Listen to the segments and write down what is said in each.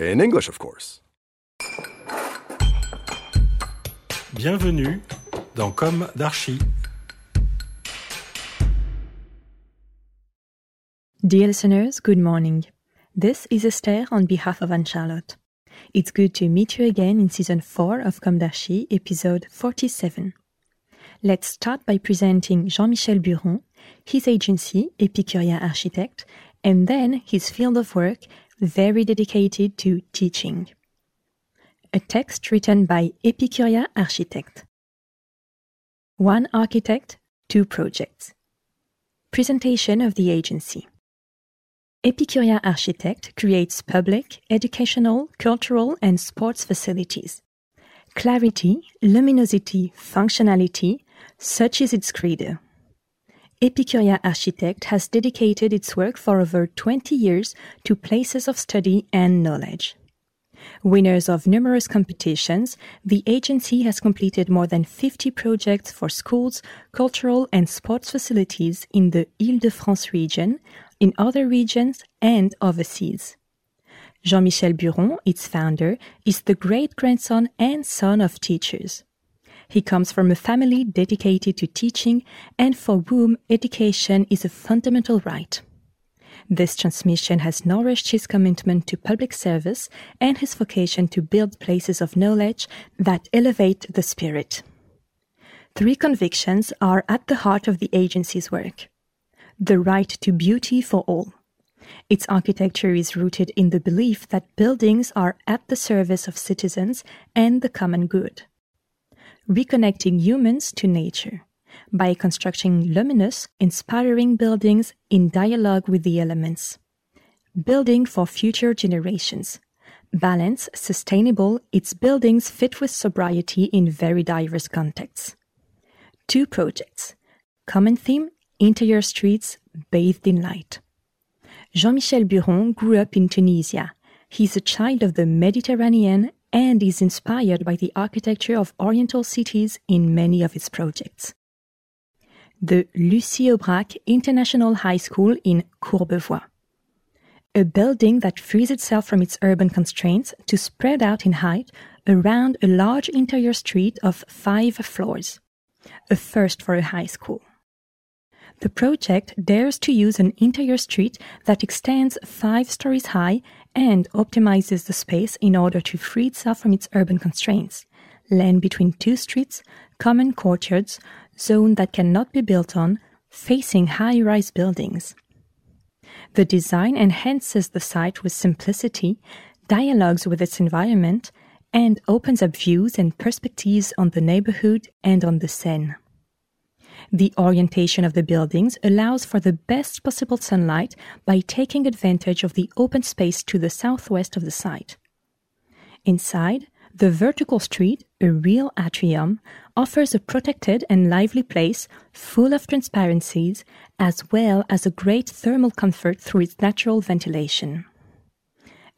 In English, of course. Bienvenue dans Comme d'Archi. Dear listeners, good morning. This is Esther on behalf of Anne Charlotte. It's good to meet you again in season 4 of Comme d'Archi, episode 47. Let's start by presenting Jean-Michel Buron, his agency, Epicuria Architect, and then his field of work, very dedicated to teaching. A text written by Epicuria Architect. One architect, two projects. Presentation of the agency. Epicuria Architect creates public, educational, cultural, and sports facilities. Clarity, luminosity, functionality, such is its credo. Epicuria Architect has dedicated its work for over 20 years to places of study and knowledge. Winners of numerous competitions, the agency has completed more than 50 projects for schools, cultural and sports facilities in the Île-de-France region, in other regions, and overseas. Jean-Michel Buron, its founder, is the great-grandson and son of teachers. He comes from a family dedicated to teaching and for whom education is a fundamental right. This transmission has nourished his commitment to public service and his vocation to build places of knowledge that elevate the spirit. Three convictions are at the heart of the agency's work. The right to beauty for all. Its architecture is rooted in the belief that buildings are at the service of citizens and the common good. Reconnecting humans to nature by constructing luminous, inspiring buildings in dialogue with the elements. Building for future generations. Balance, sustainable, its buildings fit with sobriety in very diverse contexts. Two projects. Common theme, interior streets bathed in light. Jean-Michel Buron grew up in Tunisia. He's a child of the Mediterranean and is inspired by the architecture of Oriental cities in many of its projects. The Lucie Aubrac International High School in Courbevoie. A building that frees itself from its urban constraints to spread out in height around a large interior street of five floors. A first for a high school. The project dares to use an interior street that extends five stories high and optimizes the space in order to free itself from its urban constraints. Land between two streets, common courtyards, zone that cannot be built on, facing high rise buildings. The design enhances the site with simplicity, dialogues with its environment, and opens up views and perspectives on the neighborhood and on the Seine. The orientation of the buildings allows for the best possible sunlight by taking advantage of the open space to the southwest of the site. Inside, the vertical street, a real atrium, offers a protected and lively place full of transparencies as well as a great thermal comfort through its natural ventilation.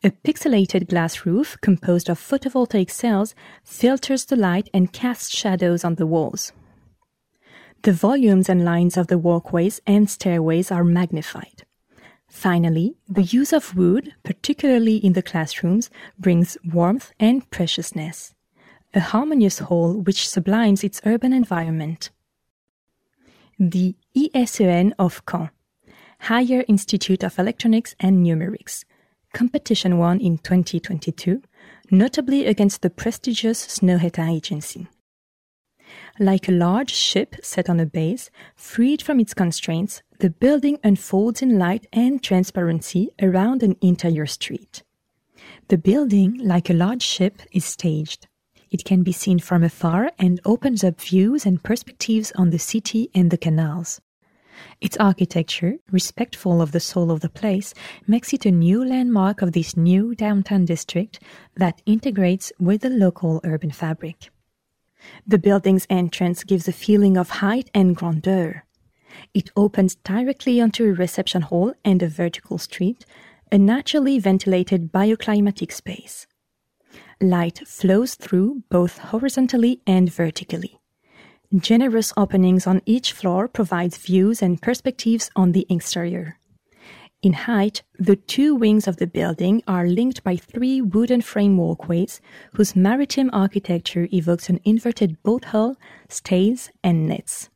A pixelated glass roof composed of photovoltaic cells filters the light and casts shadows on the walls. The volumes and lines of the walkways and stairways are magnified. Finally, the use of wood, particularly in the classrooms, brings warmth and preciousness. A harmonious whole which sublimes its urban environment. The ISEN of Caen Higher Institute of Electronics and Numerics. Competition won in 2022, notably against the prestigious Snøhetta Agency. Like a large ship set on a base, freed from its constraints, the building unfolds in light and transparency around an interior street. The building, like a large ship, is staged. It can be seen from afar and opens up views and perspectives on the city and the canals. Its architecture, respectful of the soul of the place, makes it a new landmark of this new downtown district that integrates with the local urban fabric. The building's entrance gives a feeling of height and grandeur. It opens directly onto a reception hall and a vertical street, a naturally ventilated bioclimatic space. Light flows through both horizontally and vertically. Generous openings on each floor provides views and perspectives on the exterior. In height, the two wings of the building are linked by three wooden frame walkways whose maritime architecture evokes an inverted boat hull, stays, and nets.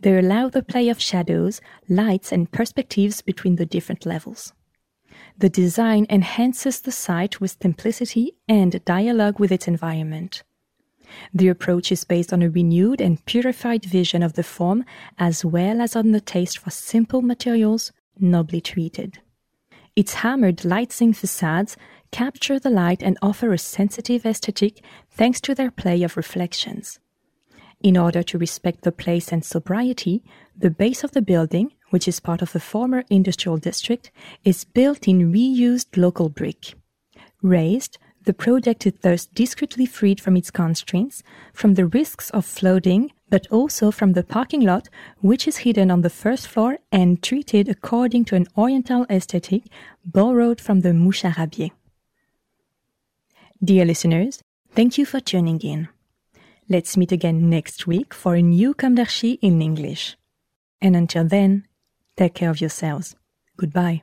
They allow the play of shadows, lights, and perspectives between the different levels. The design enhances the site with simplicity and dialogue with its environment. The approach is based on a renewed and purified vision of the form as well as on the taste for simple materials, nobly treated. Its hammered light zinc facades capture the light and offer a sensitive aesthetic thanks to their play of reflections. In order to respect the place and sobriety, the base of the building, which is part of the former industrial district, is built in reused local brick. Raised, the project is thus discreetly freed from its constraints, from the risks of flooding, but also from the parking lot, which is hidden on the first floor and treated according to an Oriental aesthetic borrowed from the Moucharabieh. Dear listeners, thank you for tuning in. Let's meet again next week for a new Comme d'Archi in English. And until then, take care of yourselves. Goodbye.